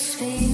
the